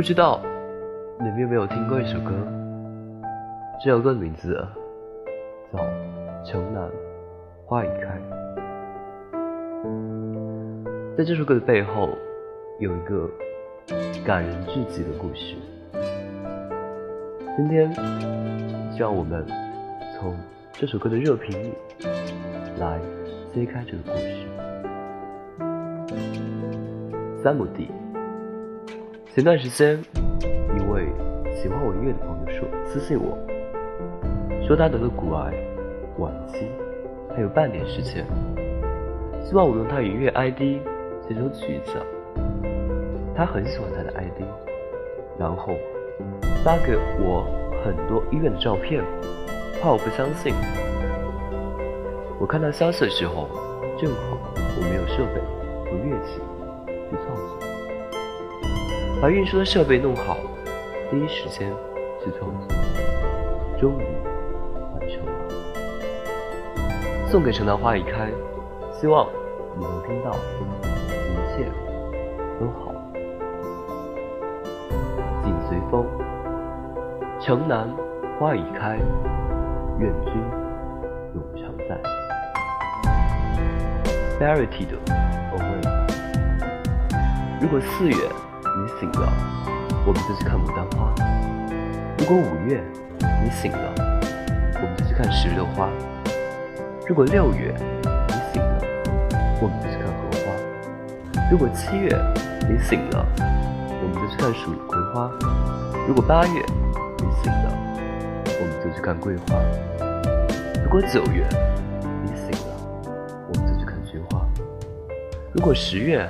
不知道你们有没有听过一首歌？这首歌的名字叫《城南花已开》。在这首歌的背后，有一个感人至极的故事。今天，就让我们从这首歌的热评里来揭开这个故事。三亩地。前段时间，一位喜欢我音乐的朋友说私信我，说他得了骨癌，晚期，还有半年时间，希望我用他音乐 ID 写首曲子。他很喜欢他的 ID，然后发给我很多医院的照片，怕我不相信。我看到消息的时候，正好我没有设备和乐器去创作。把运输的设备弄好，第一时间去创作，终于完成了。送给城南花已开，希望你能听到，一切都好。紧随风，城南花已开，愿君永常在。Verity 的 Away，如果四月。你醒了，我们就去看牡丹花；如果五月你醒了，我们就去看石榴花；如果六月你醒了，我们就去看荷花；如果七月你醒了，我们就去看蜀葵花；如果八月你醒了，我们就去看桂花；如果九月你醒了，我们就去看菊花；如果十月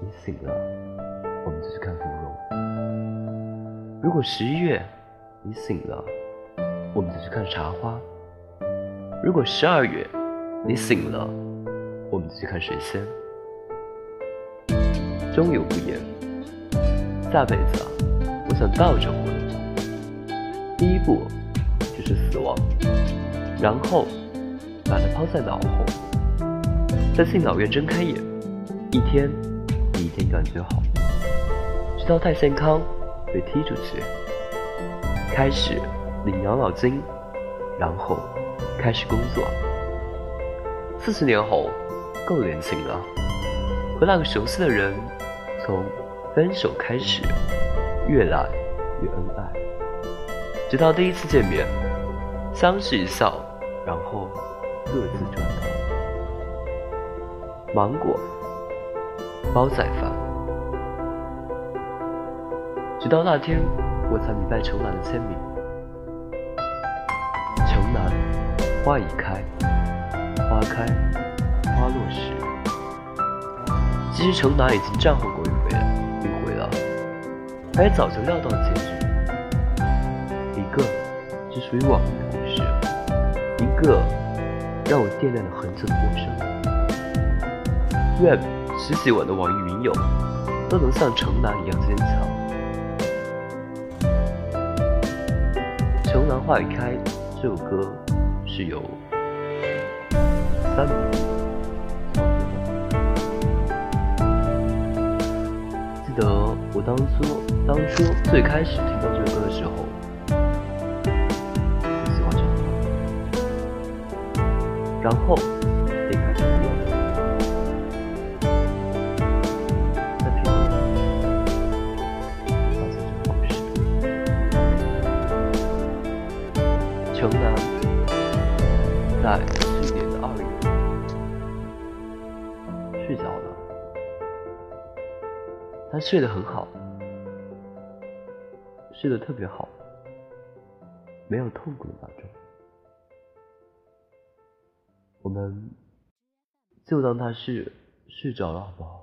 你醒了。如果十一月你醒了，我们就去看茶花。如果十二月你醒了，我们就去看水仙。终有不言，下辈子啊，我想倒着活。第一步就是死亡，然后把它抛在脑后，在敬老院睁开眼，一天比一天感觉好。直到太健康被踢出去，开始领养老金，然后开始工作。四十年后，够年轻了，和那个熟悉的人从分手开始，越来越恩爱，直到第一次见面，相视一笑，然后各自转头。芒果，煲仔饭。直到那天，我才明白城南的签名。城南，花已开，花开花落时。其实城南已经战后过一回了，一回了，他也早就料到了结局。一个只属于往日的故事，一个让我惦念了很久的陌生人。愿十几万的网易云友都能像城南一样坚强。花已开这首歌是由三明记得我当初当初最开始听到这首歌的时候，就喜欢这首歌，然后。城南在去年的二月睡着了，他睡得很好，睡得特别好，没有痛苦的那种。我们就当他是睡着了，好不好？